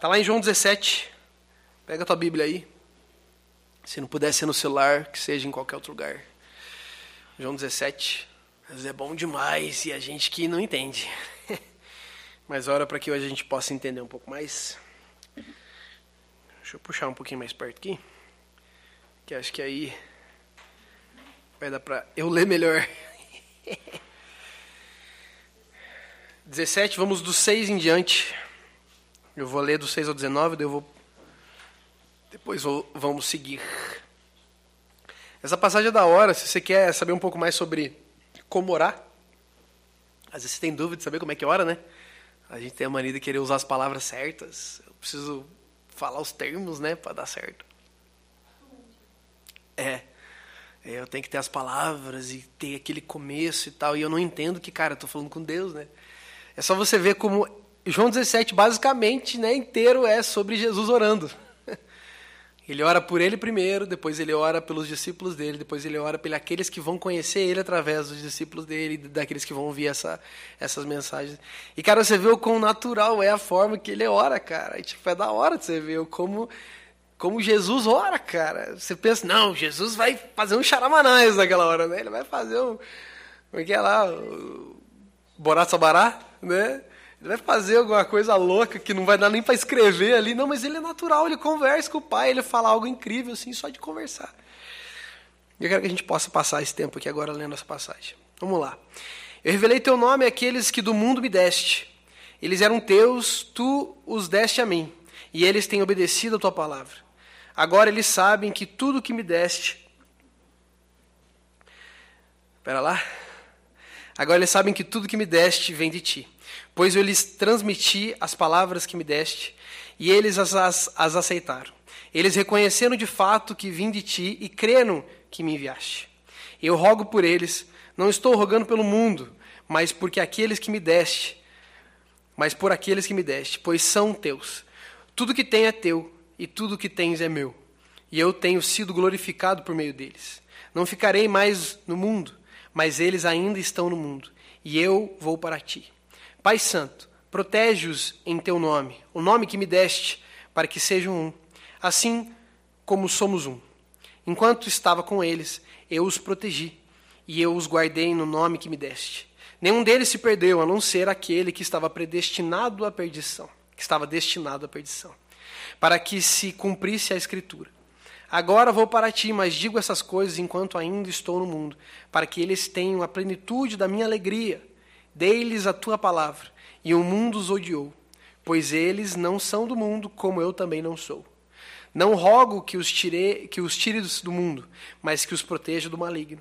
Tá lá em João 17. Pega a tua Bíblia aí. Se não puder ser no celular, que seja em qualquer outro lugar. João 17. Mas é bom demais e a gente que não entende. Mas ora para que hoje a gente possa entender um pouco mais. Deixa eu puxar um pouquinho mais perto aqui. Que acho que aí vai dar para eu ler melhor. 17, vamos do 6 em diante. Eu vou ler do 6 ao 19, daí eu vou depois vou, vamos seguir. Essa passagem é da hora, se você quer saber um pouco mais sobre como orar. Às vezes você tem dúvida de saber como é que ora, né? A gente tem a mania de querer usar as palavras certas. Eu preciso falar os termos, né, para dar certo. É. Eu tenho que ter as palavras e ter aquele começo e tal. E eu não entendo que, cara, eu tô falando com Deus, né? É só você ver como João 17, basicamente, né, inteiro é sobre Jesus orando. Ele ora por ele primeiro, depois ele ora pelos discípulos dele, depois ele ora pelos aqueles que vão conhecer ele através dos discípulos dele, daqueles que vão ouvir essa, essas mensagens. E, cara, você vê o quão natural é a forma que ele ora, cara. E, tipo, é da hora de você ver como, como Jesus ora, cara. Você pensa, não, Jesus vai fazer um charamanás naquela hora, né? Ele vai fazer um. Como é que é lá? Borat Sabará, né? Ele vai fazer alguma coisa louca que não vai dar nem para escrever ali. Não, mas ele é natural, ele conversa com o pai, ele fala algo incrível assim, só de conversar. Eu quero que a gente possa passar esse tempo aqui agora lendo essa passagem. Vamos lá. Eu revelei teu nome àqueles que do mundo me deste. Eles eram teus, tu os deste a mim, e eles têm obedecido a tua palavra. Agora eles sabem que tudo que me deste. Espera lá. Agora eles sabem que tudo que me deste vem de ti pois eu lhes transmiti as palavras que me deste, e eles as, as, as aceitaram. Eles reconheceram de fato que vim de ti e creram que me enviaste. Eu rogo por eles, não estou rogando pelo mundo, mas porque aqueles que me deste, mas por aqueles que me deste, pois são teus. Tudo que tem é teu, e tudo que tens é meu. E eu tenho sido glorificado por meio deles. Não ficarei mais no mundo, mas eles ainda estão no mundo, e eu vou para ti. Pai Santo, protege-os em teu nome, o nome que me deste, para que sejam um, assim como somos um. Enquanto estava com eles, eu os protegi, e eu os guardei no nome que me deste. Nenhum deles se perdeu, a não ser aquele que estava predestinado à perdição, que estava destinado à perdição, para que se cumprisse a Escritura. Agora vou para ti, mas digo essas coisas enquanto ainda estou no mundo, para que eles tenham a plenitude da minha alegria. Dei-lhes a tua palavra, e o mundo os odiou, pois eles não são do mundo, como eu também não sou. Não rogo que os tire, que os tire do mundo, mas que os proteja do maligno.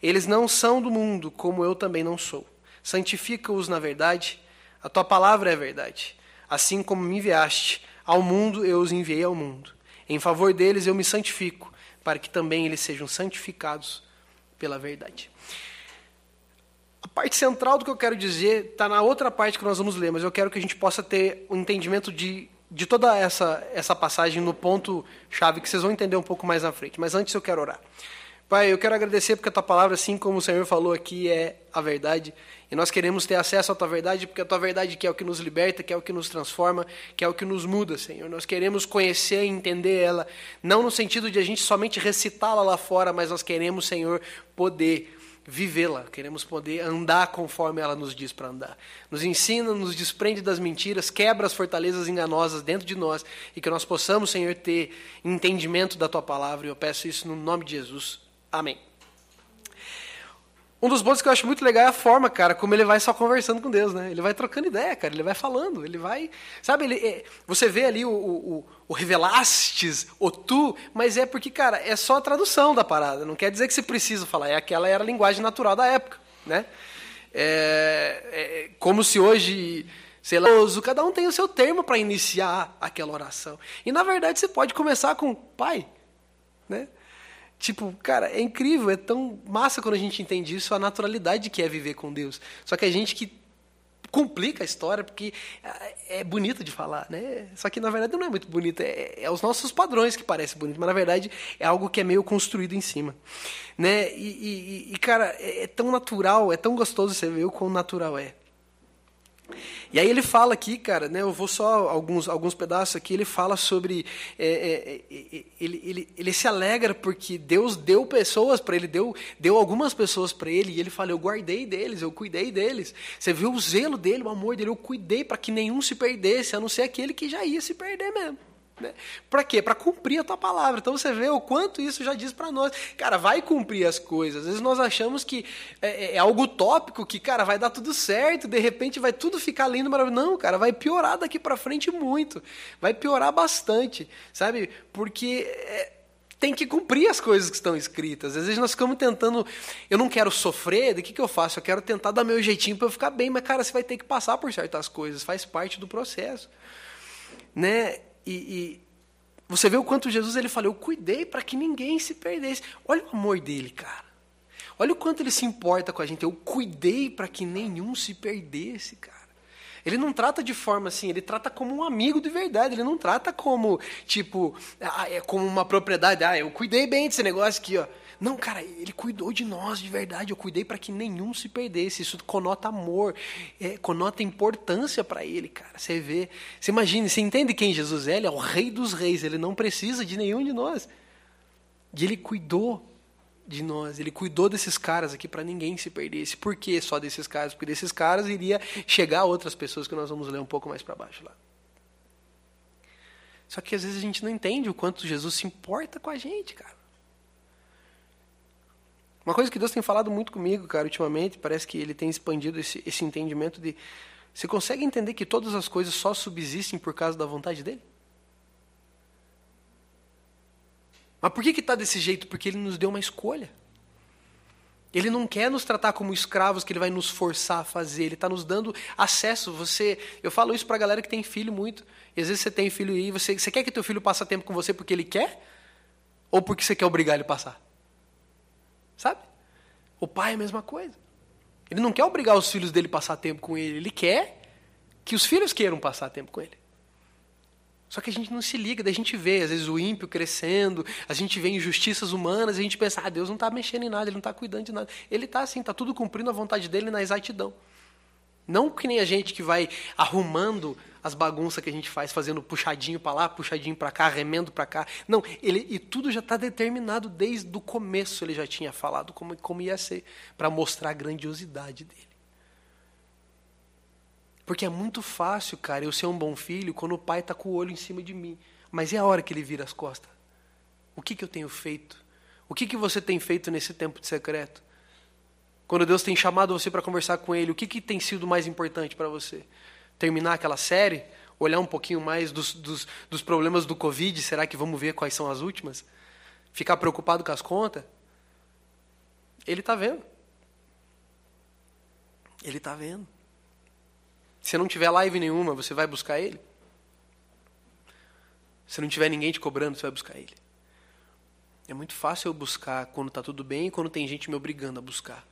Eles não são do mundo, como eu também não sou. Santifica-os na verdade, a tua palavra é verdade. Assim como me enviaste ao mundo, eu os enviei ao mundo. Em favor deles eu me santifico, para que também eles sejam santificados pela verdade. A parte central do que eu quero dizer está na outra parte que nós vamos ler, mas eu quero que a gente possa ter um entendimento de, de toda essa, essa passagem no ponto-chave que vocês vão entender um pouco mais na frente. Mas antes eu quero orar. Pai, eu quero agradecer porque a tua palavra, assim como o Senhor falou aqui, é a verdade. E nós queremos ter acesso à tua verdade, porque a tua verdade que é o que nos liberta, que é o que nos transforma, que é o que nos muda, Senhor. Nós queremos conhecer e entender ela, não no sentido de a gente somente recitá-la lá fora, mas nós queremos, Senhor, poder vivê-la, queremos poder andar conforme ela nos diz para andar. Nos ensina, nos desprende das mentiras, quebra as fortalezas enganosas dentro de nós e que nós possamos, Senhor, ter entendimento da tua palavra. E eu peço isso no nome de Jesus. Amém. Um dos pontos que eu acho muito legal é a forma, cara, como ele vai só conversando com Deus, né? Ele vai trocando ideia, cara, ele vai falando, ele vai. Sabe, ele, é, você vê ali o, o, o, revelastes, o tu, mas é porque, cara, é só a tradução da parada. Não quer dizer que você precisa falar, é aquela era a linguagem natural da época, né? É, é como se hoje, sei lá, cada um tem o seu termo para iniciar aquela oração. E na verdade você pode começar com pai, né? Tipo, cara, é incrível, é tão massa quando a gente entende isso, a naturalidade que é viver com Deus. Só que a gente que complica a história, porque é, é bonito de falar, né? Só que na verdade não é muito bonito, é, é os nossos padrões que parecem bonito, mas na verdade é algo que é meio construído em cima, né? E, e, e cara, é, é, tão natural, é tão gostoso você ver o quão natural é. E aí ele fala aqui, cara, né, eu vou só alguns, alguns pedaços aqui, ele fala sobre. É, é, é, ele, ele, ele se alegra porque Deus deu pessoas para ele, deu, deu algumas pessoas para ele, e ele fala: Eu guardei deles, eu cuidei deles. Você viu o zelo dele, o amor dele, eu cuidei para que nenhum se perdesse, a não ser aquele que já ia se perder mesmo. Né? Para quê? Para cumprir a tua palavra. Então você vê o quanto isso já diz para nós. Cara, vai cumprir as coisas. Às vezes nós achamos que é, é, é, algo tópico, que, cara, vai dar tudo certo, de repente vai tudo ficar lindo, maravilhoso. Não, cara, vai piorar daqui para frente muito. Vai piorar bastante, sabe? Porque. É, tem que cumprir as coisas que estão escritas. Às vezes nós ficamos tentando, eu não quero sofrer, de que, que eu faço? Eu quero tentar dar meu jeitinho para eu ficar bem, mas cara, você vai ter que passar por certas coisas, faz parte do processo. Né? E, e você vê o quanto Jesus ele falou, eu cuidei para que ninguém se perdesse. Olha o amor dele, cara. Olha o quanto ele se importa com a gente. Eu cuidei para que nenhum se perdesse, cara. Ele não trata de forma assim, ele trata como um amigo de verdade. Ele não trata como, tipo, ah, é como uma propriedade. Ah, eu cuidei bem desse negócio aqui, ó. Não, cara, ele cuidou de nós de verdade. Eu cuidei para que nenhum se perdesse. Isso conota amor, é, conota importância para ele, cara. Você vê, você imagina, você entende quem Jesus é? Ele é o Rei dos Reis. Ele não precisa de nenhum de nós. E ele cuidou de nós. Ele cuidou desses caras aqui para ninguém se perdesse. Por que só desses caras? Porque desses caras iria chegar outras pessoas que nós vamos ler um pouco mais para baixo lá. Só que às vezes a gente não entende o quanto Jesus se importa com a gente, cara. Uma coisa que Deus tem falado muito comigo, cara, ultimamente, parece que ele tem expandido esse, esse entendimento de. Você consegue entender que todas as coisas só subsistem por causa da vontade dele? Mas por que está desse jeito? Porque ele nos deu uma escolha. Ele não quer nos tratar como escravos que ele vai nos forçar a fazer. Ele está nos dando acesso. Você, eu falo isso para a galera que tem filho muito. E às vezes você tem filho e você, você quer que teu filho passe tempo com você porque ele quer, ou porque você quer obrigar ele a passar? Sabe? O pai é a mesma coisa. Ele não quer obrigar os filhos dele a passar tempo com ele, ele quer que os filhos queiram passar tempo com ele. Só que a gente não se liga, daí a gente vê, às vezes, o ímpio crescendo, a gente vê injustiças humanas, a gente pensa, ah, Deus não está mexendo em nada, Ele não está cuidando de nada. Ele está assim, está tudo cumprindo a vontade dele na exatidão. Não que nem a gente que vai arrumando as bagunças que a gente faz, fazendo puxadinho para lá, puxadinho para cá, remendo para cá. Não, ele e tudo já está determinado desde o começo. Ele já tinha falado como, como ia ser para mostrar a grandiosidade dele. Porque é muito fácil, cara, eu ser um bom filho quando o pai está com o olho em cima de mim. Mas é a hora que ele vira as costas. O que, que eu tenho feito? O que, que você tem feito nesse tempo de secreto? Quando Deus tem chamado você para conversar com Ele, o que, que tem sido mais importante para você? Terminar aquela série? Olhar um pouquinho mais dos, dos, dos problemas do Covid? Será que vamos ver quais são as últimas? Ficar preocupado com as contas? Ele está vendo. Ele está vendo. Se não tiver live nenhuma, você vai buscar ele? Se não tiver ninguém te cobrando, você vai buscar ele. É muito fácil eu buscar quando está tudo bem e quando tem gente me obrigando a buscar.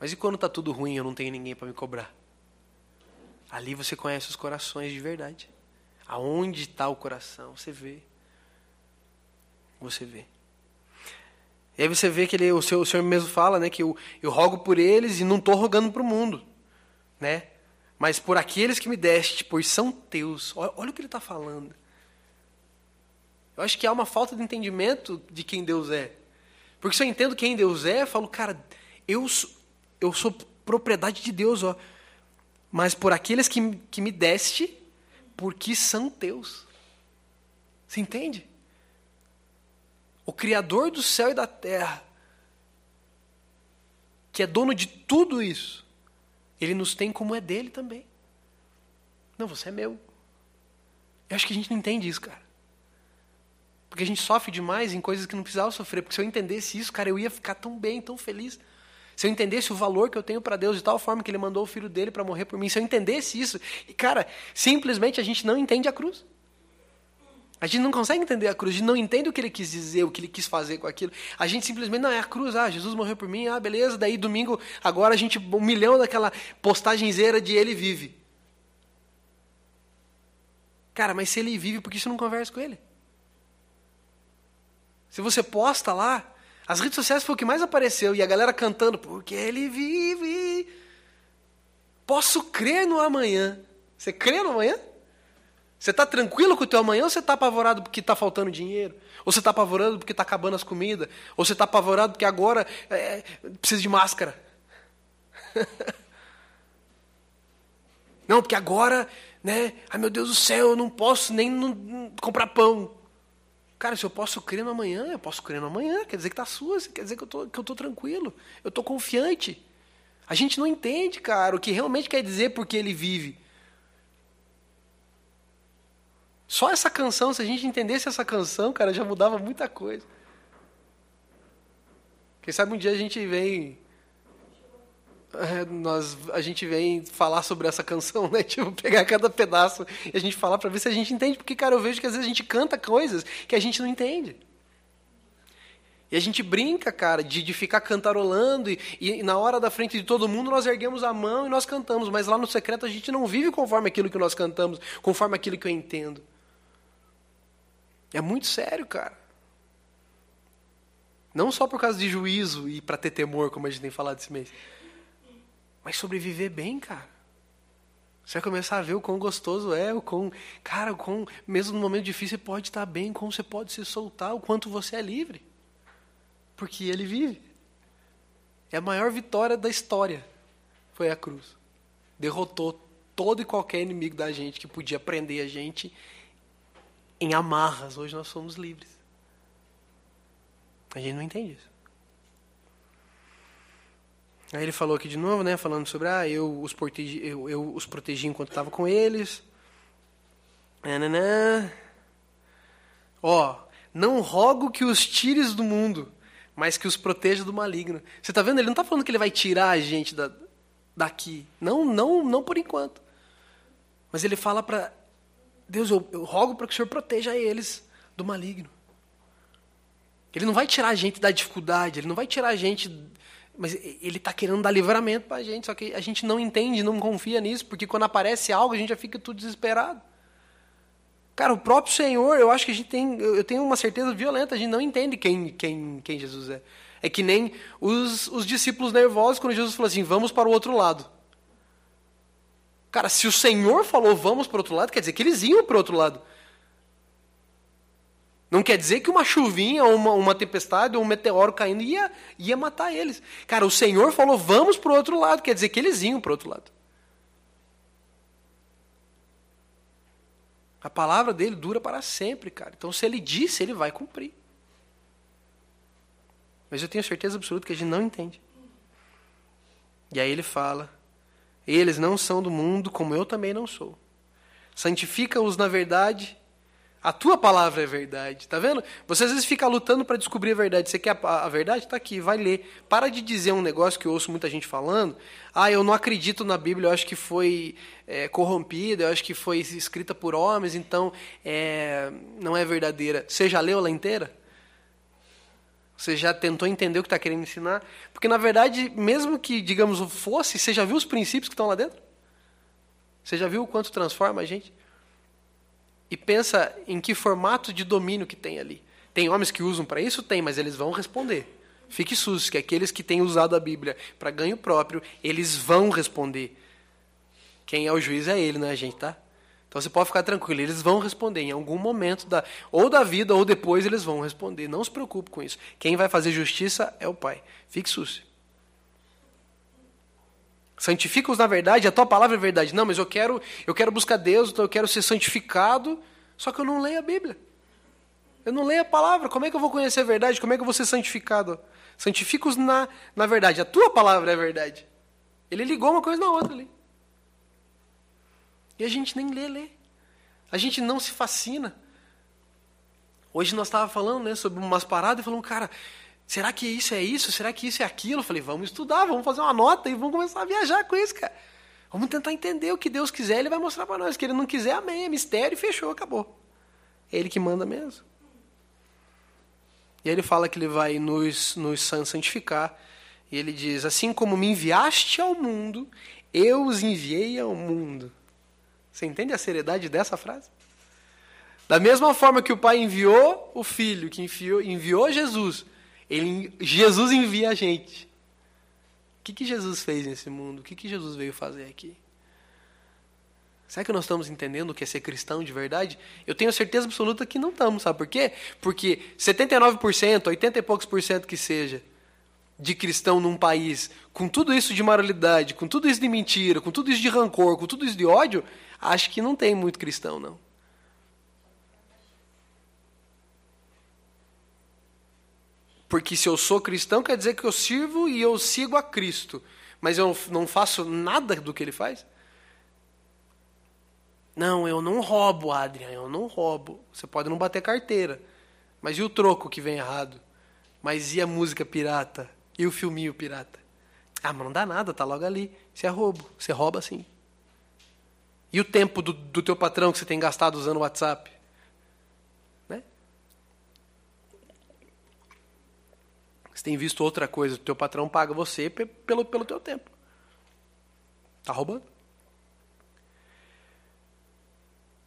Mas e quando está tudo ruim e eu não tenho ninguém para me cobrar? Ali você conhece os corações de verdade. Aonde está o coração? Você vê. Você vê. E aí você vê que ele, o, seu, o Senhor mesmo fala né, que eu, eu rogo por eles e não estou rogando para o mundo. Né? Mas por aqueles que me deste, pois são teus. Olha, olha o que ele está falando. Eu acho que há uma falta de entendimento de quem Deus é. Porque se eu entendo quem Deus é, eu falo, cara, eu, eu sou propriedade de Deus, ó. Mas por aqueles que, que me deste, porque são teus. Você entende? O Criador do céu e da terra, que é dono de tudo isso, ele nos tem como é dele também. Não, você é meu. Eu acho que a gente não entende isso, cara. Porque a gente sofre demais em coisas que não precisava sofrer. Porque se eu entendesse isso, cara, eu ia ficar tão bem, tão feliz. Se eu entendesse o valor que eu tenho para Deus de tal forma que Ele mandou o filho dele para morrer por mim, se eu entendesse isso, e cara, simplesmente a gente não entende a cruz. A gente não consegue entender a cruz, a gente não entende o que ele quis dizer, o que ele quis fazer com aquilo. A gente simplesmente, não, é a cruz, ah, Jesus morreu por mim, ah, beleza, daí domingo, agora a gente, um milhão daquela postagenzeira de ele vive. Cara, mas se ele vive, por que você não conversa com ele? Se você posta lá, as redes sociais foi o que mais apareceu e a galera cantando, porque ele vive. posso crer no amanhã. Você crê no amanhã? Você está tranquilo com o teu amanhã ou você está apavorado porque está faltando dinheiro? Ou você está apavorado porque está acabando as comidas? Ou você está apavorado porque agora é, precisa de máscara? não, porque agora, né? Ai meu Deus do céu, eu não posso nem comprar pão. Cara, se eu posso crer no amanhã, eu posso crer no amanhã. Quer dizer que está sua, quer dizer que eu tô, que eu tô tranquilo. Eu estou confiante. A gente não entende, cara, o que realmente quer dizer porque ele vive. Só essa canção, se a gente entendesse essa canção, cara, já mudava muita coisa. Quem sabe um dia a gente vem. É, nós, a gente vem falar sobre essa canção, né? Tipo, pegar cada pedaço e a gente falar para ver se a gente entende. Porque, cara, eu vejo que às vezes a gente canta coisas que a gente não entende. E a gente brinca, cara, de, de ficar cantarolando e, e, na hora da frente de todo mundo nós erguemos a mão e nós cantamos, mas lá no secreto a gente não vive conforme aquilo que nós cantamos, conforme aquilo que eu entendo. É muito sério, cara. Não só por causa de juízo e para ter temor, como a gente tem falado esse mês. Mas sobreviver bem, cara. Você vai começar a ver o quão gostoso é, o quão, cara, o quão, mesmo no momento difícil, você pode estar bem, como você pode se soltar, o quanto você é livre. Porque ele vive. É a maior vitória da história. Foi a cruz. Derrotou todo e qualquer inimigo da gente que podia prender a gente em amarras. Hoje nós somos livres. A gente não entende isso. Aí ele falou aqui de novo, né, falando sobre ah, eu os protegi, eu, eu os protegi enquanto estava com eles. Nananã. Ó, não rogo que os tires do mundo, mas que os proteja do maligno. Você está vendo? Ele não está falando que ele vai tirar a gente da, daqui. Não, não, não por enquanto. Mas ele fala para Deus, eu, eu rogo para que o Senhor proteja eles do maligno. Ele não vai tirar a gente da dificuldade, ele não vai tirar a gente. Mas ele está querendo dar livramento para a gente, só que a gente não entende, não confia nisso, porque quando aparece algo a gente já fica tudo desesperado. Cara, o próprio Senhor, eu acho que a gente tem, eu tenho uma certeza violenta, a gente não entende quem, quem, quem Jesus é. É que nem os, os discípulos nervosos quando Jesus falou assim: vamos para o outro lado. Cara, se o Senhor falou vamos para o outro lado, quer dizer que eles iam para o outro lado. Não quer dizer que uma chuvinha, ou uma, uma tempestade, ou um meteoro caindo ia, ia matar eles. Cara, o Senhor falou vamos para o outro lado, quer dizer que eles iam para o outro lado. A palavra dele dura para sempre, cara. Então, se ele disse, ele vai cumprir. Mas eu tenho certeza absoluta que a gente não entende. E aí ele fala eles não são do mundo, como eu também não sou. Santifica-os na verdade. A tua palavra é verdade. Tá vendo? Você às vezes fica lutando para descobrir a verdade. Você quer a, a verdade? Está aqui, vai ler. Para de dizer um negócio que eu ouço muita gente falando. Ah, eu não acredito na Bíblia, eu acho que foi é, corrompida, eu acho que foi escrita por homens, então é, não é verdadeira. Você já leu ela inteira? Você já tentou entender o que está querendo ensinar? Porque, na verdade, mesmo que, digamos, fosse, você já viu os princípios que estão lá dentro? Você já viu o quanto transforma a gente? E pensa em que formato de domínio que tem ali. Tem homens que usam para isso? Tem, mas eles vão responder. Fique susto, que aqueles que têm usado a Bíblia para ganho próprio, eles vão responder. Quem é o juiz é ele, não é a gente, tá? Então você pode ficar tranquilo, eles vão responder em algum momento da ou da vida ou depois eles vão responder. Não se preocupe com isso. Quem vai fazer justiça é o Pai. Fique sucio. Santifica-os na verdade, a tua palavra é verdade. Não, mas eu quero, eu quero buscar Deus, então eu quero ser santificado, só que eu não leio a Bíblia. Eu não leio a palavra. Como é que eu vou conhecer a verdade? Como é que eu vou ser santificado? Santifica-os na, na verdade. A tua palavra é verdade. Ele ligou uma coisa na outra ali. E a gente nem lê, lê. A gente não se fascina. Hoje nós estávamos falando né, sobre umas paradas e falando, cara, será que isso é isso? Será que isso é aquilo? Eu falei, vamos estudar, vamos fazer uma nota e vamos começar a viajar com isso, cara. Vamos tentar entender o que Deus quiser, Ele vai mostrar para nós. O que Ele não quiser, amém, é mistério e fechou, acabou. É Ele que manda mesmo. E aí ele fala que Ele vai nos, nos santificar. E ele diz, assim como me enviaste ao mundo, eu os enviei ao mundo. Você entende a seriedade dessa frase? Da mesma forma que o Pai enviou o Filho, que enviou, enviou Jesus, ele, Jesus envia a gente. que, que Jesus fez nesse mundo? O que, que Jesus veio fazer aqui? Será que nós estamos entendendo o que é ser cristão de verdade? Eu tenho certeza absoluta que não estamos, sabe por quê? Porque 79%, 80 e poucos por cento que seja, de cristão num país, com tudo isso de moralidade, com tudo isso de mentira, com tudo isso de rancor, com tudo isso de ódio, acho que não tem muito cristão, não. Porque se eu sou cristão, quer dizer que eu sirvo e eu sigo a Cristo. Mas eu não faço nada do que ele faz? Não, eu não roubo, Adrian, eu não roubo. Você pode não bater carteira. Mas e o troco que vem errado? Mas e a música pirata? E o filminho pirata? Ah, mas não dá nada, tá logo ali. Isso é roubo. Você rouba sim. E o tempo do, do teu patrão que você tem gastado usando o WhatsApp? Você tem visto outra coisa, o teu patrão paga você pelo, pelo teu tempo. Tá roubando.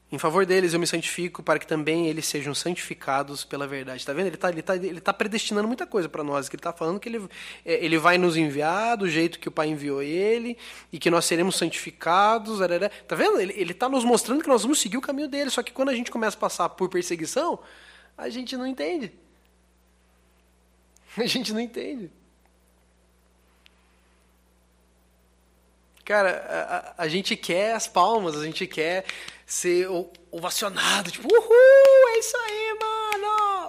Em favor deles eu me santifico para que também eles sejam santificados pela verdade. Está vendo? Ele está ele tá, ele tá predestinando muita coisa para nós. Que ele está falando que ele, é, ele vai nos enviar do jeito que o Pai enviou ele e que nós seremos santificados. Está vendo? Ele está nos mostrando que nós vamos seguir o caminho dele. Só que quando a gente começa a passar por perseguição, a gente não entende. A gente não entende. Cara, a, a, gente quer as palmas, a gente quer ser ovacionado, tipo, uhul, é isso aí, mano!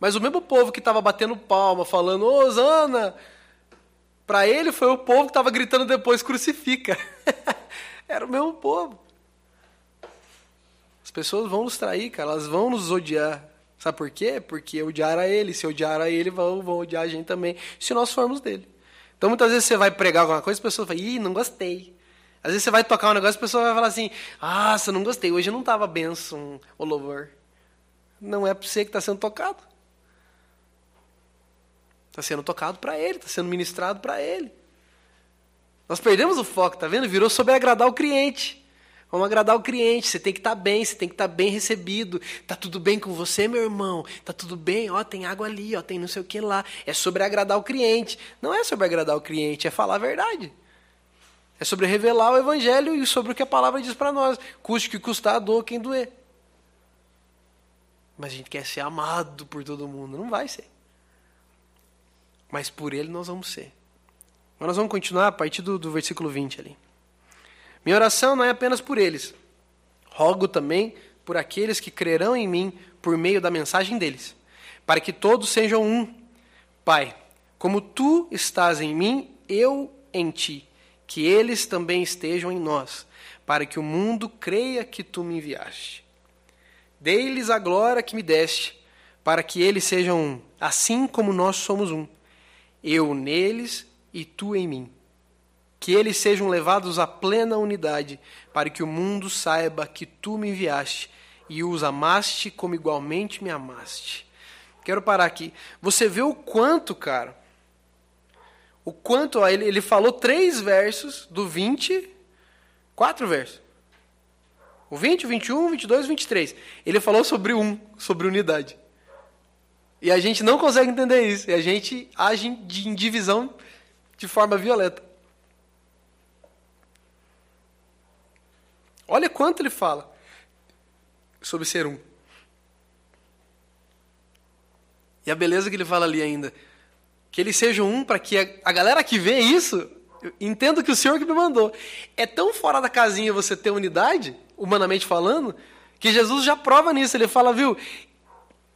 Mas o mesmo povo que estava batendo palma, falando, Osana, para ele foi o povo que estava gritando depois, crucifica. Era o mesmo povo. As pessoas vão nos trair, cara, elas vão nos odiar. Sabe por quê? Porque odiar a ele, se odiar a ele, vão, vão odiar a gente também, se nós formos dele. Então muitas vezes você vai pregar alguma coisa, as pessoas falam, ih, não gostei. Às vezes você vai tocar um negócio, a pessoa vai falar assim, ah, você não gostei, hoje não estava benção o louvor. Não é para você que está sendo tocado. Está sendo tocado para ele, está sendo ministrado para ele. Nós perdemos o foco, tá vendo? Virou sobre agradar o cliente. Vamos agradar o cliente. Você tem que estar tá bem, você tem que estar tá bem recebido. Tá tudo bem com você, meu irmão? Tá tudo bem? Ó, tem água ali, ó, tem não sei o que lá. É sobre agradar o cliente. Não é sobre agradar o cliente, é falar a verdade. É sobre revelar o evangelho e sobre o que a palavra diz para nós. Custe que custar, doa quem doer. Mas a gente quer ser amado por todo mundo. Não vai ser. Mas por ele nós vamos ser. Mas nós vamos continuar a partir do, do versículo 20 ali. Minha oração não é apenas por eles. Rogo também por aqueles que crerão em mim por meio da mensagem deles, para que todos sejam um. Pai, como tu estás em mim, eu em ti, que eles também estejam em nós, para que o mundo creia que tu me enviaste. Dei-lhes a glória que me deste, para que eles sejam um, assim como nós somos um. Eu neles e tu em mim que eles sejam levados à plena unidade, para que o mundo saiba que tu me enviaste e os amaste como igualmente me amaste. Quero parar aqui. Você vê o quanto, cara, o quanto, ele, ele falou três versos do 20, quatro versos. O 20, o 21, o 22 e o 23. Ele falou sobre um, sobre unidade. E a gente não consegue entender isso. E a gente age em divisão de forma violenta. Olha quanto ele fala sobre ser um. E a beleza que ele fala ali ainda. Que eles sejam um para que a, a, galera que vê isso entenda que o Senhor que me mandou. É tão fora da casinha você ter unidade, humanamente falando, que Jesus já prova nisso. Ele fala, viu,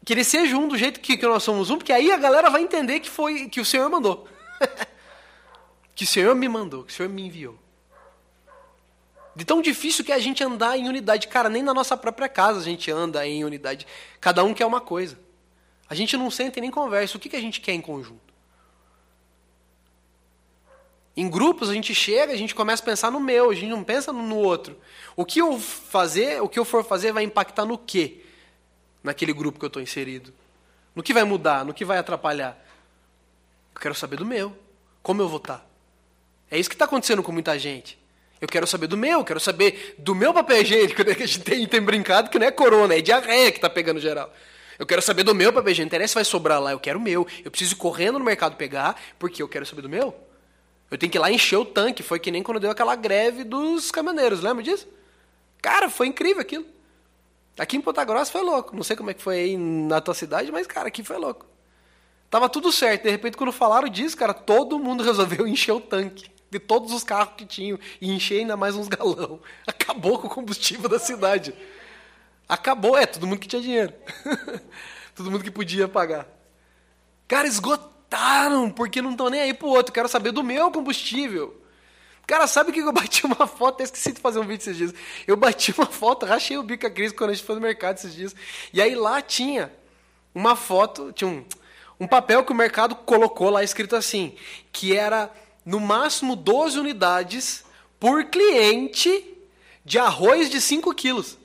que ele seja um do jeito que, que nós somos um, porque aí a galera vai entender que foi que o Senhor mandou. que o Senhor me mandou, que o Senhor me enviou. De tão difícil que é a gente andar em unidade. Cara, nem na nossa própria casa a gente anda em unidade. Cada um quer uma coisa. A gente não senta e nem conversa. O que, que a gente quer em conjunto? Em grupos a gente chega, a gente começa a pensar no meu, a gente não pensa no outro. O que eu fazer, o que eu for fazer vai impactar no quê? Naquele grupo que eu estou inserido. No que vai mudar, no que vai atrapalhar. Eu quero saber do meu. Como eu vou estar? Tá? É isso que está acontecendo com muita gente. Eu quero saber do meu, quero saber do meu papel higiênico, né? Que a gente tem, tem brincado que não é corona, é diarreia que está pegando geral. Eu quero saber do meu papel higiênico, interessa se vai sobrar lá, eu quero o meu. Eu preciso ir correndo no mercado pegar, porque eu quero saber do meu. Eu tenho que ir lá encher o tanque. Foi que nem quando deu aquela greve dos caminhoneiros, lembra disso? Cara, foi incrível aquilo. Aqui em Ponta Grossa foi louco. Não sei como é que foi aí na tua cidade, mas, cara, aqui foi louco. Tava tudo certo. De repente, quando falaram disso, cara, todo mundo resolveu encher o tanque de todos os carros que tinham e encher ainda mais uns galão. Acabou com o combustível da cidade. Acabou, é, todo mundo que tinha dinheiro. todo mundo que podia pagar. Cara, esgotaram, porque não estão nem aí pro outro. Quero saber do meu combustível. Cara, sabe o que eu bati uma foto? Eu esqueci de fazer um vídeo esses dias. Eu bati uma foto, rachei o bico a Cris quando a gente foi no mercado esses dias. E aí lá tinha uma foto, tinha um, um papel que o mercado colocou lá escrito assim, que era no máximo 12 unidades por cliente de arroz de 5 quilos.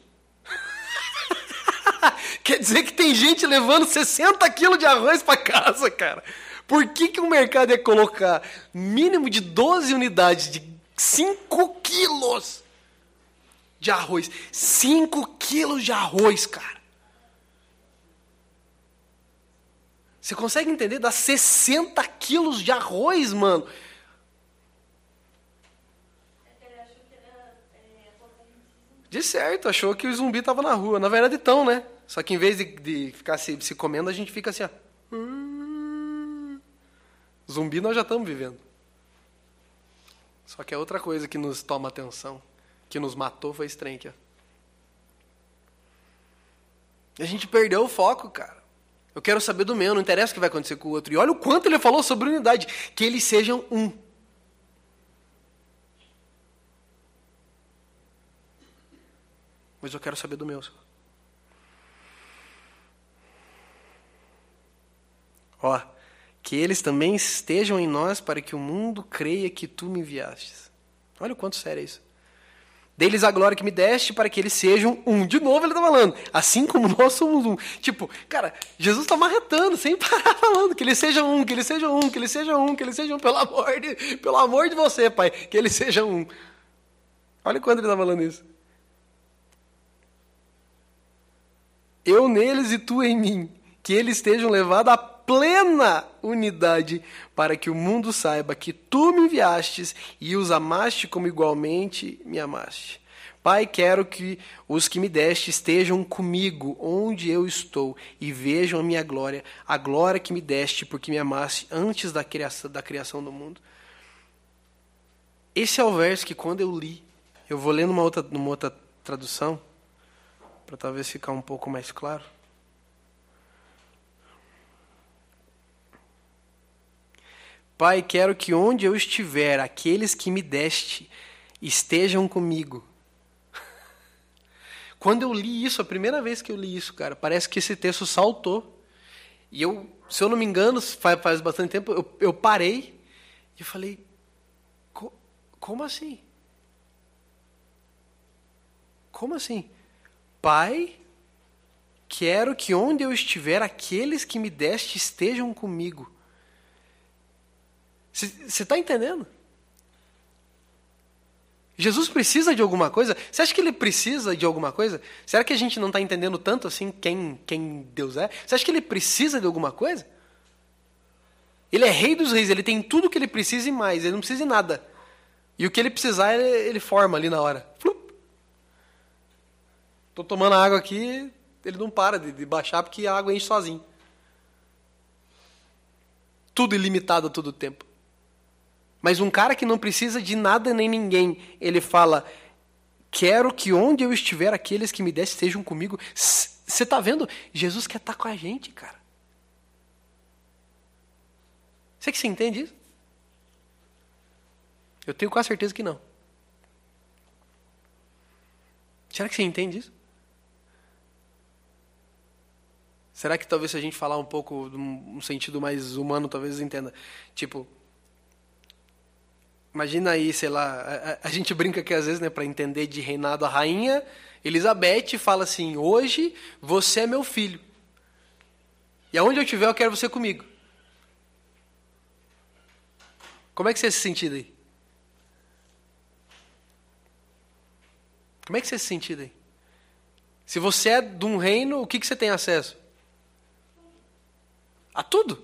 Quer dizer que tem gente levando 60 quilos de arroz para casa, cara. Por que, que o mercado ia colocar mínimo de 12 unidades de 5 quilos de arroz? 5 quilos de arroz, cara. Você consegue entender? Dá 60 quilos de arroz, mano. De certo, achou que o zumbi estava na rua. Na verdade, estão, né? Só que em vez de, de ficar se, se, comendo, a gente fica assim, ó. Hum, zumbi nós já estamos vivendo. Só que é outra coisa que nos toma atenção, que nos matou, foi trem aqui, ó. A gente perdeu o foco, cara. Eu quero saber do meu, não interessa o que vai acontecer com o outro. E olha o quanto ele falou sobre unidade. Que eles sejam um. Mas eu quero saber do meu. Ó, que eles também estejam em nós para que o mundo creia que tu me enviastes. Olha o quanto sério é isso. Deles a glória que me deste para que eles sejam um. De novo ele está falando. Assim como nós somos um. Tipo, cara, Jesus está marretando, sem parar falando. Que eles sejam um, que eles sejam um, que eles sejam um, que eles sejam um. Pelo amor de, pelo amor de você, Pai. Que eles sejam um. Olha quando ele está falando isso. Eu neles e tu em mim. Que eles estejam levados a plena unidade, para que o mundo saiba que tu me enviastes e os amaste como igualmente me amaste. Pai, quero que os que me deste estejam comigo onde eu estou e vejam a minha glória, a glória que me deste porque me amaste antes da criação, da criação do mundo. Esse é o verso que quando eu li, eu vou ler numa outra, numa outra tradução, para talvez ficar um pouco mais claro. Pai, quero que onde eu estiver, aqueles que me deste estejam comigo. Quando eu li isso, a primeira vez que eu li isso, cara, parece que esse texto saltou. E eu, se eu não me engano, faz, faz bastante tempo, eu, eu parei e falei: Co como assim? Como assim? Pai, quero que onde eu estiver, aqueles que me deste estejam comigo. Você está entendendo? Jesus precisa de alguma coisa? Você acha que ele precisa de alguma coisa? Será que a gente não está entendendo tanto assim quem, quem Deus é? Você acha que ele precisa de alguma coisa? Ele é rei dos reis, ele tem tudo o que ele precisa e mais, ele não precisa de nada. E o que ele precisar, ele, ele forma ali na hora. Estou tomando água aqui, ele não para de, de baixar porque a água enche sozinho. Tudo ilimitado todo o tempo. Mas um cara que não precisa de nada nem ninguém, ele fala: Quero que onde eu estiver, aqueles que me dessem estejam comigo. Você está vendo? Jesus quer estar tá com a gente, cara. Você que você entende isso? Eu tenho quase certeza que não. Será que você entende isso? Será que talvez se a gente falar um pouco num sentido mais humano, talvez entenda? Tipo, Imagina aí, sei lá, a, a gente brinca que às vezes, né, para entender de reinado a rainha, Elizabeth fala assim: "Hoje você é meu filho. E aonde eu estiver, eu quero você comigo." Como é que você se sentido aí? Como é que você se sentido aí? Se você é de um reino, o que, que você tem acesso? A tudo.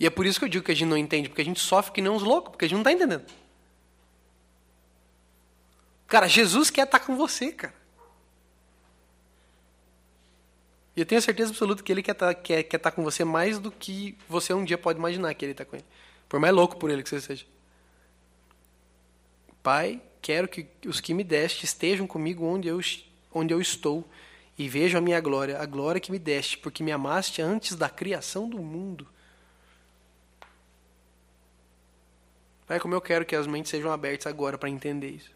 E é por isso que eu digo que a gente não entende, porque a gente sofre que nem uns loucos, porque a gente não está entendendo. Cara, Jesus quer estar com você, cara. E eu tenho certeza absoluta que ele quer estar, quer, quer estar com você mais do que você um dia pode imaginar que ele está com ele. Por mais louco por ele que você seja. Pai, quero que os que me deste estejam comigo onde eu, onde eu estou e vejam a minha glória, a glória que me deste, porque me amaste antes da criação do mundo. Pai, como eu quero que as mentes sejam abertas agora para entender isso.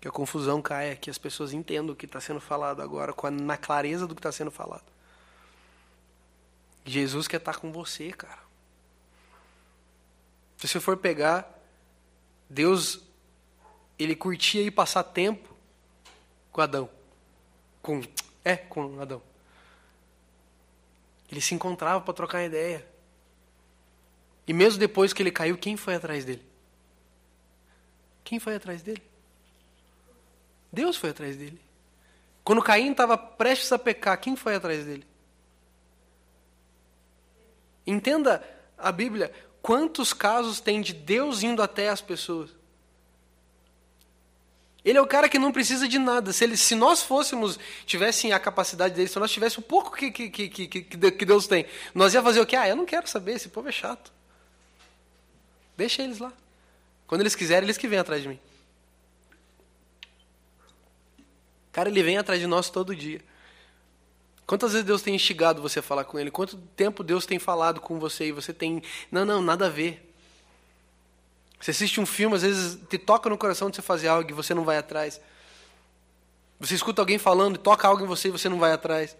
Que a confusão caia, que as pessoas entendam o que está sendo falado agora, na clareza do que está sendo falado. Jesus quer estar com você, cara. Se você for pegar, Deus, ele curtia ir passar tempo com Adão. Com, é, com Adão. Ele se encontrava para trocar ideia. E mesmo depois que ele caiu, quem foi atrás dele? Quem foi atrás dele? Deus foi atrás dele. Quando Caim estava prestes a pecar, quem foi atrás dele? Entenda a Bíblia. Quantos casos tem de Deus indo até as pessoas? Ele é o cara que não precisa de nada. Se, ele, se nós fôssemos, tivessem a capacidade dele, se nós tivéssemos o pouco que, que, que, que, que Deus tem, nós ia fazer o quê? Ah, eu não quero saber, esse povo é chato. Deixa eles lá. Quando eles quiserem, eles que vêm atrás de mim. Cara, ele vem atrás de nós todo dia. Quantas vezes Deus tem instigado você a falar com ele? Quanto tempo Deus tem falado com você e você tem. Não, não, nada a ver. Você assiste um filme, às vezes te toca no coração de você fazer algo e você não vai atrás. Você escuta alguém falando e toca algo em você e você não vai atrás.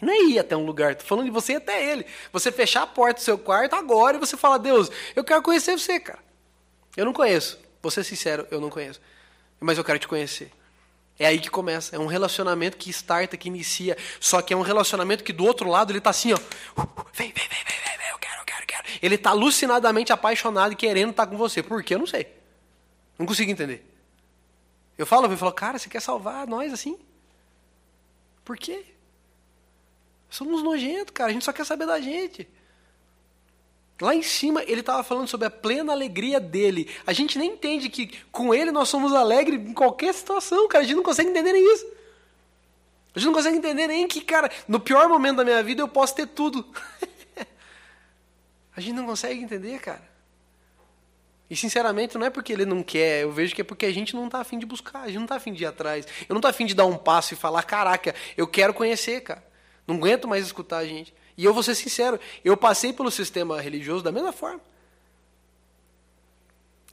Não é ir até um lugar, estou falando de você até ele. Você fechar a porta do seu quarto agora e você fala, Deus, eu quero conhecer você, cara. Eu não conheço. Vou ser sincero, eu não conheço. Mas eu quero te conhecer. É aí que começa. É um relacionamento que starta, que inicia. Só que é um relacionamento que do outro lado ele está assim, ó. Vem, vem, vem, vem, vem, eu quero, eu quero, eu quero. Ele está alucinadamente apaixonado e querendo estar tá com você. Por quê? Eu não sei. Não consigo entender. Eu falo, eu falo, cara, você quer salvar nós assim? Por quê? Somos nojentos, cara. A gente só quer saber da gente. Lá em cima, ele estava falando sobre a plena alegria dele. A gente nem entende que com ele nós somos alegres em qualquer situação, cara. A gente não consegue entender nem isso. A gente não consegue entender nem que, cara, no pior momento da minha vida eu posso ter tudo. a gente não consegue entender, cara. E sinceramente, não é porque ele não quer, eu vejo que é porque a gente não está afim de buscar, a gente não está afim de ir atrás. Eu não estou afim de dar um passo e falar, caraca, eu quero conhecer, cara. Não aguento mais escutar a gente. E eu vou ser sincero, eu passei pelo sistema religioso da mesma forma.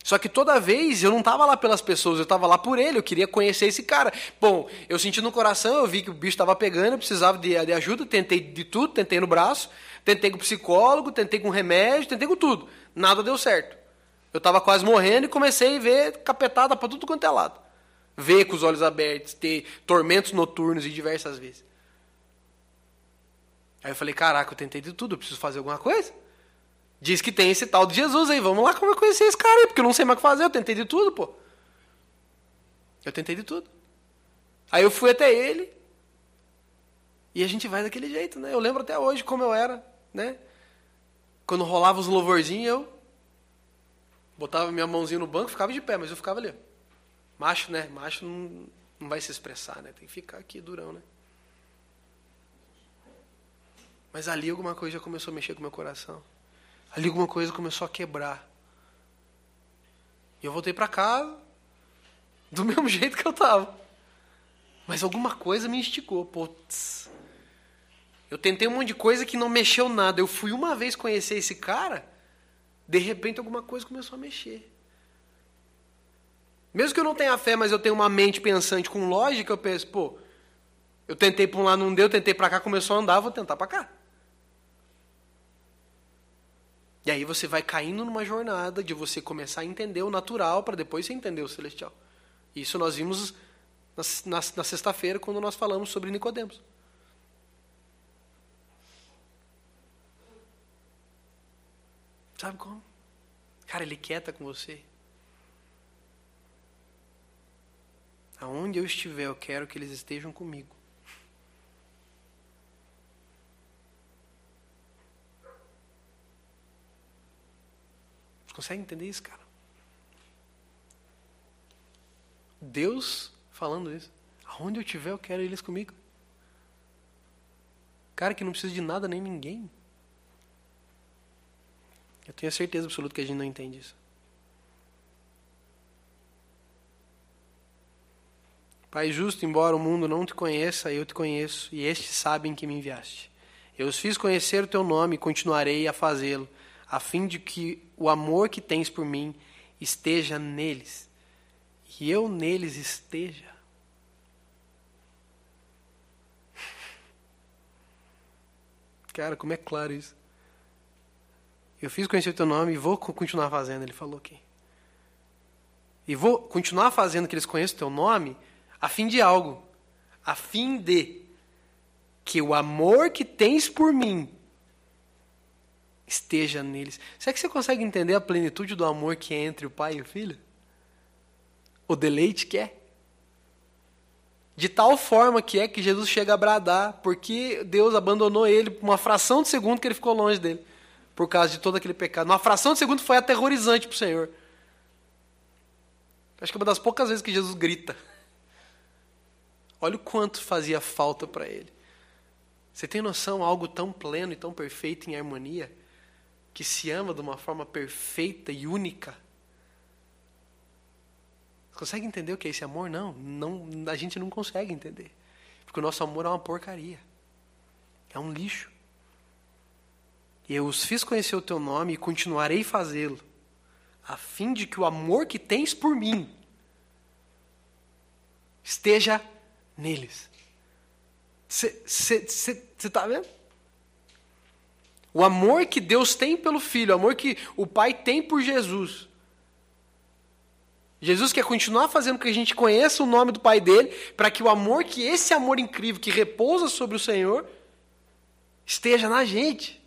Só que toda vez eu não estava lá pelas pessoas, eu estava lá por ele, eu queria conhecer esse cara. Bom, eu senti no coração, eu vi que o bicho estava pegando, eu precisava de, de, ajuda, tentei de tudo, tentei no braço, tentei com psicólogo, tentei com remédio, tentei com tudo. Nada deu certo. Eu estava quase morrendo e comecei a ver capetada para tudo quanto é lado. Ver com os olhos abertos, ter tormentos noturnos e diversas vezes. Aí eu falei, caraca, eu tentei de tudo, eu preciso fazer alguma coisa. Diz que tem esse tal de Jesus aí, vamos lá como eu conhecer esse cara aí, porque eu não sei mais o que fazer, eu tentei de tudo, pô. Eu tentei de tudo. Aí eu fui até ele, e a gente vai daquele jeito, né? Eu lembro até hoje como eu era, né? Quando rolava os louvorzinhos, eu botava minha mãozinha no banco, ficava de pé, mas eu ficava ali. Macho, né? Macho não, não vai se expressar, né? Tem que ficar aqui durão, né? Mas ali alguma coisa já começou a mexer com o meu coração. Ali alguma coisa começou a quebrar. E eu voltei para casa do mesmo jeito que eu estava. Mas alguma coisa me instigou. Putz. Eu tentei um monte de coisa que não mexeu nada. Eu fui uma vez conhecer esse cara, de repente alguma coisa começou a mexer. Mesmo que eu não tenha fé, mas eu tenho uma mente pensante com lógica, eu penso, pô, eu tentei para um lado, não deu, tentei para cá, começou a andar, vou tentar para cá. E aí você vai caindo numa jornada de você começar a entender o natural para depois você entender o celestial. Isso nós vimos na, na, na sexta-feira quando nós falamos sobre Nicodemos. Sabe como? Cara, ele quieta com você. Aonde eu estiver, eu quero que eles estejam comigo. Conseguem entender isso, cara? Deus falando isso. Aonde eu estiver, eu quero eles comigo. Cara que não precisa de nada nem ninguém. Eu tenho a certeza absoluta que a gente não entende isso. Pai justo, embora o mundo não te conheça, eu te conheço, e estes sabem que me enviaste. Eu os fiz conhecer o teu nome e continuarei a fazê-lo, a fim de que o amor que tens por mim esteja neles, e eu neles esteja. Cara, como é claro isso. Eu fiz conhecer o teu nome e vou continuar fazendo, ele falou aqui. E vou continuar fazendo que eles conheçam o teu nome a fim de algo, a fim de que o amor que tens por mim esteja neles. Será que você consegue entender a plenitude do amor que é entre o pai e o filho? O deleite que é? De tal forma que é que Jesus chega a bradar, porque Deus abandonou ele por uma fração de segundo que ele ficou longe dele, por causa de todo aquele pecado. Uma fração de segundo foi aterrorizante para o Senhor. Acho que é uma das poucas vezes que Jesus grita. Olha o quanto fazia falta para ele. Você tem noção algo tão pleno e tão perfeito em harmonia que se ama de uma forma perfeita e única? Você consegue entender o que é esse amor? Não, não, a gente não consegue entender. Porque o nosso amor é uma porcaria. É um lixo. E eu os fiz conhecer o teu nome e continuarei fazê-lo, a fim de que o amor que tens por mim esteja neles. Você está vendo? O amor que Deus tem pelo Filho, o amor que o Pai tem por Jesus. Jesus quer continuar fazendo com que a gente conheça o nome do Pai dele, para que o amor, que esse amor incrível que repousa sobre o Senhor, esteja na gente.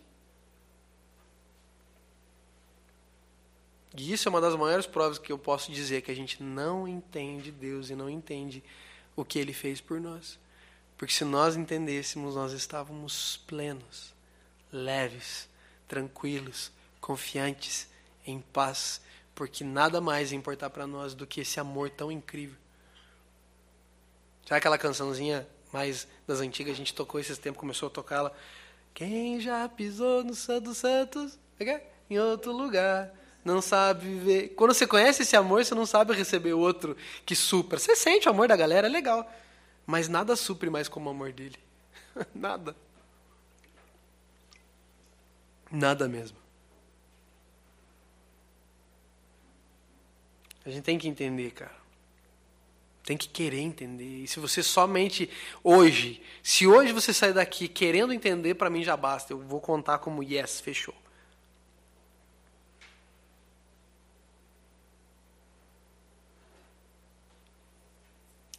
E isso é uma das maiores provas que eu posso dizer que a gente não entende Deus e não entende o que ele fez por nós. Porque se nós entendêssemos, nós estávamos plenos, leves, tranquilos, confiantes, em paz, porque nada mais importar para nós do que esse amor tão incrível. Sabe aquela cançãozinha mais das antigas, a gente tocou esses tempos, começou a tocá-la. Quem já pisou no Santo Santos, é? em outro lugar, não sabe viver. Quando você conhece esse amor, você não sabe receber outro que supra. Você sente o amor da galera, é legal. Mas nada supre mais como o amor dele. nada. Nada mesmo. A gente tem que entender, cara. Tem que querer entender. E se você somente hoje, se hoje você sair daqui querendo entender, para mim já basta. Eu vou contar como yes, fechou.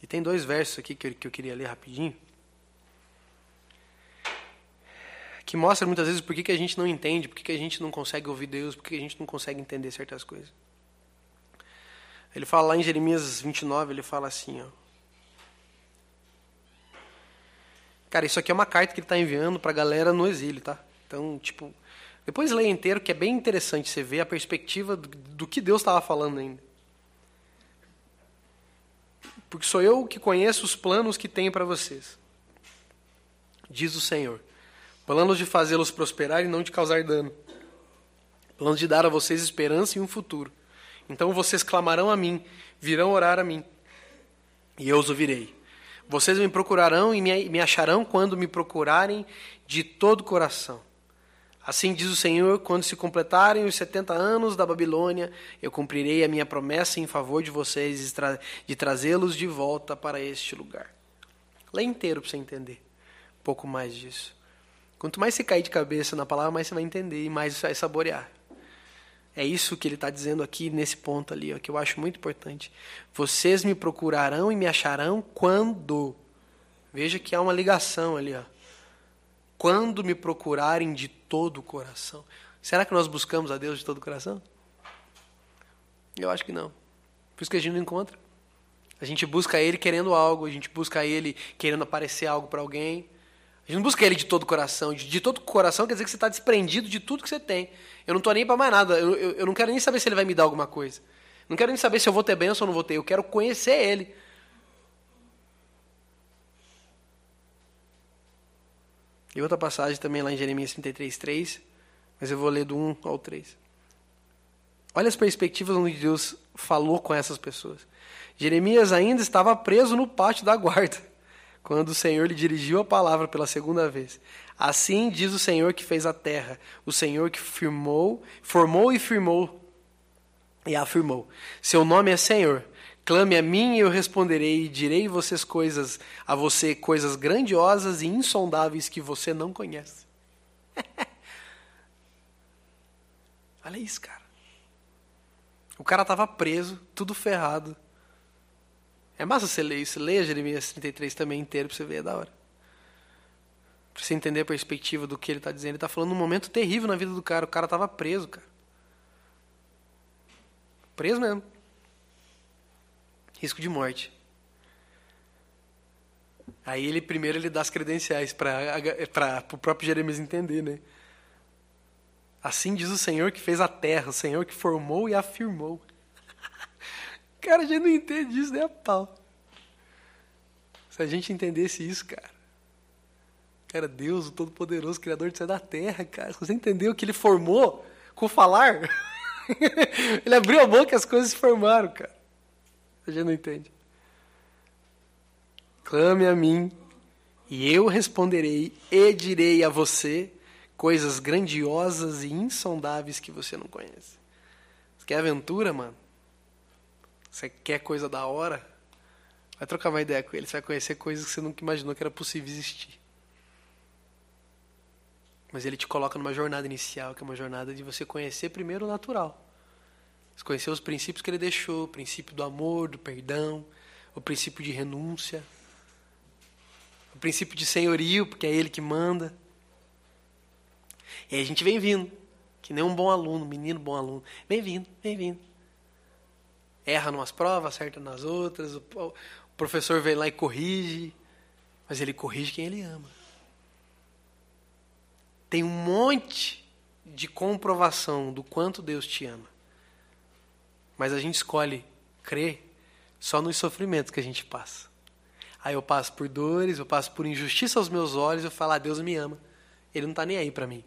E tem dois versos aqui que eu, que eu queria ler rapidinho. Que mostra muitas vezes por que, que a gente não entende, por que, que a gente não consegue ouvir Deus, por que, que a gente não consegue entender certas coisas. Ele fala lá em Jeremias 29, ele fala assim, ó. Cara, isso aqui é uma carta que ele está enviando para a galera no exílio, tá? Então, tipo, depois leia inteiro, que é bem interessante você ver a perspectiva do, do que Deus estava falando ainda porque sou eu que conheço os planos que tenho para vocês. Diz o Senhor: planos de fazê-los prosperar e não de causar dano, planos de dar a vocês esperança e um futuro. Então vocês clamarão a mim, virão orar a mim, e eu os ouvirei. Vocês me procurarão e me acharão quando me procurarem de todo o coração. Assim diz o Senhor: quando se completarem os setenta anos da Babilônia, eu cumprirei a minha promessa em favor de vocês de trazê-los de volta para este lugar. Lê inteiro para você entender um pouco mais disso. Quanto mais você cair de cabeça na palavra, mais você vai entender e mais você vai saborear. É isso que ele está dizendo aqui nesse ponto ali, ó, que eu acho muito importante. Vocês me procurarão e me acharão quando. Veja que há uma ligação ali, ó quando me procurarem de todo o coração. Será que nós buscamos a Deus de todo o coração? Eu acho que não. Por isso que a gente não encontra. A gente busca Ele querendo algo, a gente busca Ele querendo aparecer algo para alguém, A gente não busca ele de todo o coração. De, de todo o coração quer dizer que você está desprendido de tudo que você tem. Eu não estou nem para mais nada. Eu, eu, eu, não quero nem saber se ele vai me dar alguma coisa. Não quero nem saber se eu vou ter bênção ou não vou ter. Eu quero conhecer ele. E outra passagem também lá em Jeremias 33, 3. Mas eu vou ler do 1 ao 3. Olha as perspectivas onde Deus falou com essas pessoas. Jeremias ainda estava preso no pátio da guarda, quando o Senhor lhe dirigiu a palavra pela segunda vez. Assim diz o Senhor que fez a terra, o Senhor que firmou, formou e firmou e afirmou: Seu nome é Senhor. Clame a mim e eu responderei e direi vocês coisas a você coisas grandiosas e insondáveis que você não conhece. Olha isso, cara. O cara estava preso, tudo ferrado. É massa você ler isso. Leia Jeremias 33 também inteiro para você ver, é da hora. Para você entender a perspectiva do que ele está dizendo. Ele está falando um momento terrível na vida do cara. O cara estava preso, cara. Preso mesmo. Risco de morte. Aí ele primeiro ele dá as credenciais para o próprio Jeremias entender, né? Assim diz o Senhor que fez a terra, o Senhor que formou e afirmou. Cara, a gente não entende isso nem a pau. Se a gente entendesse isso, cara. Cara, Deus, o Todo-Poderoso, Criador de céu da terra, cara. Se você entendeu que Ele formou com falar, Ele abriu a boca e as coisas se formaram, cara. A gente não entende. Clame a mim, e eu responderei e direi a você coisas grandiosas e insondáveis que você não conhece. Você quer aventura, mano? Você quer coisa da hora? Vai trocar uma ideia com ele, você vai conhecer coisas que você nunca imaginou que era possível existir. Mas ele te coloca numa jornada inicial, que é uma jornada de você conhecer primeiro o natural. Você conhecer os princípios que ele deixou, o princípio do amor, do perdão, o princípio de renúncia, o princípio de senhorio, porque é ele que manda. E aí a gente vem vindo, que nem um bom aluno, menino bom aluno. Vem vindo, vem vindo. Erra numas provas, acerta nas outras, o professor vem lá e corrige, mas ele corrige quem ele ama. Tem um monte de comprovação do quanto Deus te ama. Mas a gente escolhe crer só nos sofrimentos que a gente passa. Aí eu passo por dores, eu passo por injustiça aos meus olhos, eu falo, ah, Deus me ama. Ele não está nem aí para mim.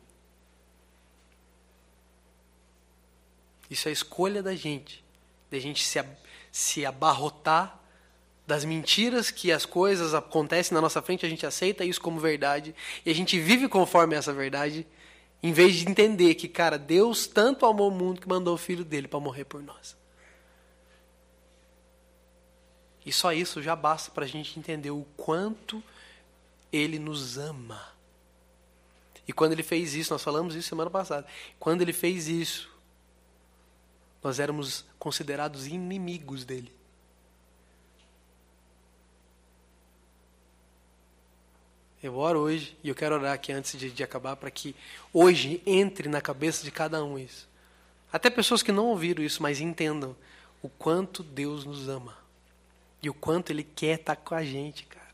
Isso é a escolha da gente. Da gente se, se abarrotar das mentiras que as coisas acontecem na nossa frente, a gente aceita isso como verdade e a gente vive conforme essa verdade, em vez de entender que, cara, Deus tanto amou o mundo que mandou o filho dele para morrer por nós. E só isso já basta para a gente entender o quanto ele nos ama. E quando ele fez isso, nós falamos isso semana passada. Quando ele fez isso, nós éramos considerados inimigos dele. Eu oro hoje, e eu quero orar aqui antes de, de acabar, para que hoje entre na cabeça de cada um isso. Até pessoas que não ouviram isso, mas entendam o quanto Deus nos ama. E o quanto Ele quer estar com a gente, cara.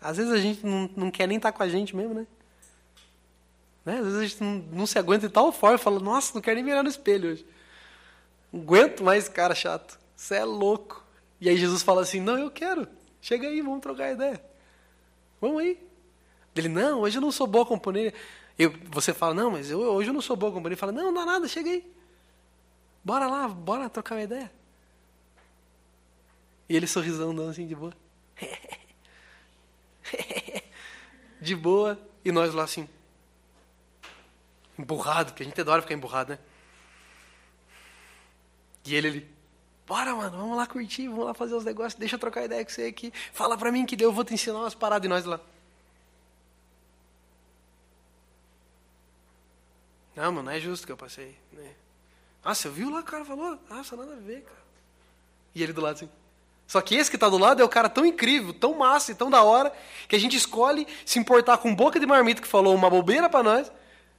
Às vezes a gente não, não quer nem estar com a gente mesmo, né? Né? Às vezes a gente não, não se aguenta de tal forma, fala, nossa, não quero nem mirar no espelho hoje. Não aguento mais cara chato. Você é louco. E aí Jesus fala assim, não, eu quero. Chega aí, vamos trocar ideia. Vamos aí. Ele, não, hoje eu não sou boa companhia. Eu, você fala, não, mas eu, hoje eu não sou boa companhia. Ele fala, não, não dá nada, chega aí. Bora lá, bora trocar uma ideia. E ele sorrisão dando assim de boa. de boa. E nós lá assim emburrado, que a gente adora ficar emburrado, né? E ele, ele, bora, mano, vamos lá curtir, vamos lá fazer os negócios, deixa eu trocar ideia com você aqui. Fala pra mim que eu vou te ensinar umas paradas e nós lá. Não, mano, não é justo que eu passei. Né? Ah, você viu lá o cara falou? Só nada a ver, cara. E ele do lado assim. Só que esse que está do lado é o cara tão incrível, tão massa e tão da hora, que a gente escolhe se importar com boca de marmita que falou uma bobeira para nós,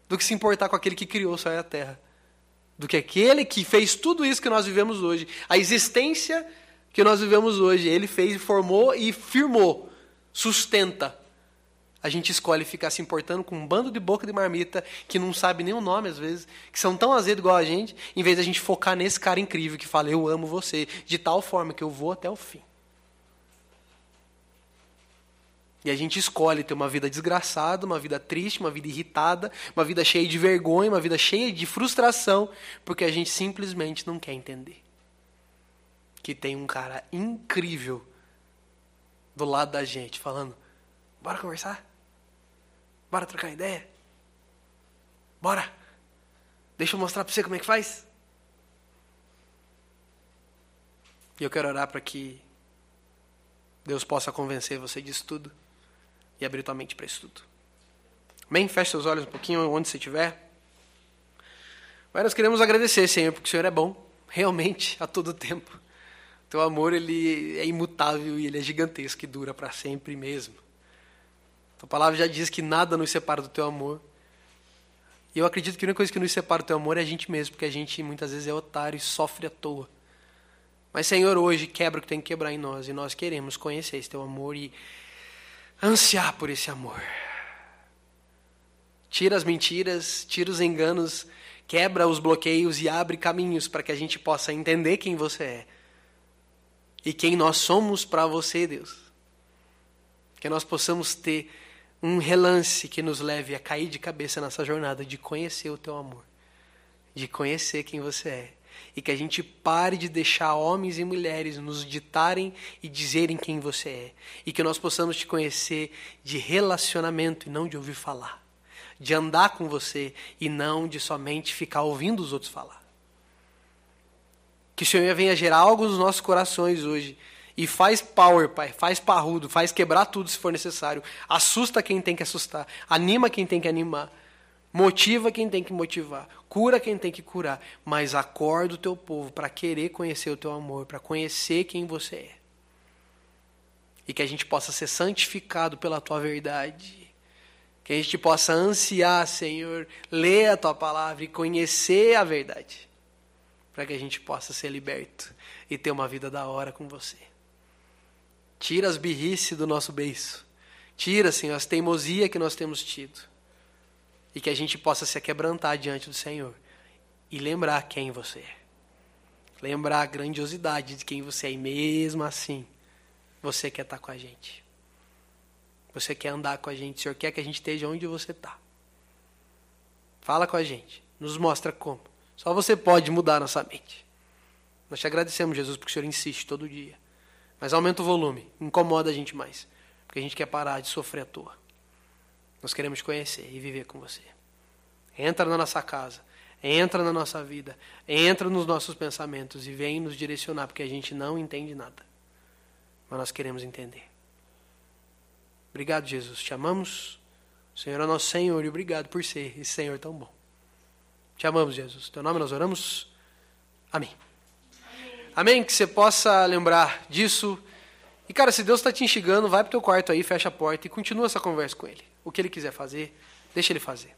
do que se importar com aquele que criou o céu e a terra. Do que aquele que fez tudo isso que nós vivemos hoje. A existência que nós vivemos hoje, ele fez, formou e firmou sustenta, a gente escolhe ficar se importando com um bando de boca de marmita que não sabe nem o nome às vezes, que são tão azedo igual a gente, em vez da gente focar nesse cara incrível que fala: Eu amo você, de tal forma que eu vou até o fim. E a gente escolhe ter uma vida desgraçada, uma vida triste, uma vida irritada, uma vida cheia de vergonha, uma vida cheia de frustração, porque a gente simplesmente não quer entender. Que tem um cara incrível do lado da gente falando: Bora conversar? Bora trocar ideia? Bora! Deixa eu mostrar para você como é que faz. E eu quero orar para que Deus possa convencer você disso tudo e abrir tua mente para isso tudo. Amém? Feche seus olhos um pouquinho onde você estiver. Mas nós queremos agradecer, Senhor, porque o Senhor é bom, realmente, a todo tempo. Teu amor ele é imutável e ele é gigantesco e dura para sempre mesmo. A palavra já diz que nada nos separa do teu amor. E eu acredito que a única coisa que nos separa do teu amor é a gente mesmo, porque a gente muitas vezes é otário e sofre à toa. Mas, Senhor, hoje quebra o que tem que quebrar em nós e nós queremos conhecer esse teu amor e ansiar por esse amor. Tira as mentiras, tira os enganos, quebra os bloqueios e abre caminhos para que a gente possa entender quem você é e quem nós somos para você, Deus. Que nós possamos ter um relance que nos leve a cair de cabeça nessa jornada de conhecer o teu amor, de conhecer quem você é. E que a gente pare de deixar homens e mulheres nos ditarem e dizerem quem você é. E que nós possamos te conhecer de relacionamento e não de ouvir falar. De andar com você e não de somente ficar ouvindo os outros falar. Que o Senhor venha gerar algo nos nossos corações hoje e faz power, pai, faz parrudo, faz quebrar tudo se for necessário. Assusta quem tem que assustar, anima quem tem que animar, motiva quem tem que motivar, cura quem tem que curar, mas acorda o teu povo para querer conhecer o teu amor, para conhecer quem você é. E que a gente possa ser santificado pela tua verdade. Que a gente possa ansiar, Senhor, ler a tua palavra e conhecer a verdade. Para que a gente possa ser liberto e ter uma vida da hora com você. Tira as birrices do nosso beiço. Tira, Senhor, as teimosia que nós temos tido. E que a gente possa se quebrantar diante do Senhor. E lembrar quem você é. Lembrar a grandiosidade de quem você é. E mesmo assim, você quer estar com a gente. Você quer andar com a gente. O Senhor quer que a gente esteja onde você está. Fala com a gente. Nos mostra como. Só você pode mudar nossa mente. Nós te agradecemos, Jesus, porque o Senhor insiste todo dia. Mas aumenta o volume, incomoda a gente mais. Porque a gente quer parar de sofrer à toa. Nós queremos te conhecer e viver com você. Entra na nossa casa, entra na nossa vida, entra nos nossos pensamentos e vem nos direcionar, porque a gente não entende nada. Mas nós queremos entender. Obrigado, Jesus. Te amamos. O Senhor é nosso Senhor e obrigado por ser esse Senhor tão bom. Te amamos, Jesus. Teu nome nós oramos. Amém. Amém? Que você possa lembrar disso. E, cara, se Deus está te instigando, vai para o teu quarto aí, fecha a porta e continua essa conversa com Ele. O que Ele quiser fazer, deixa Ele fazer.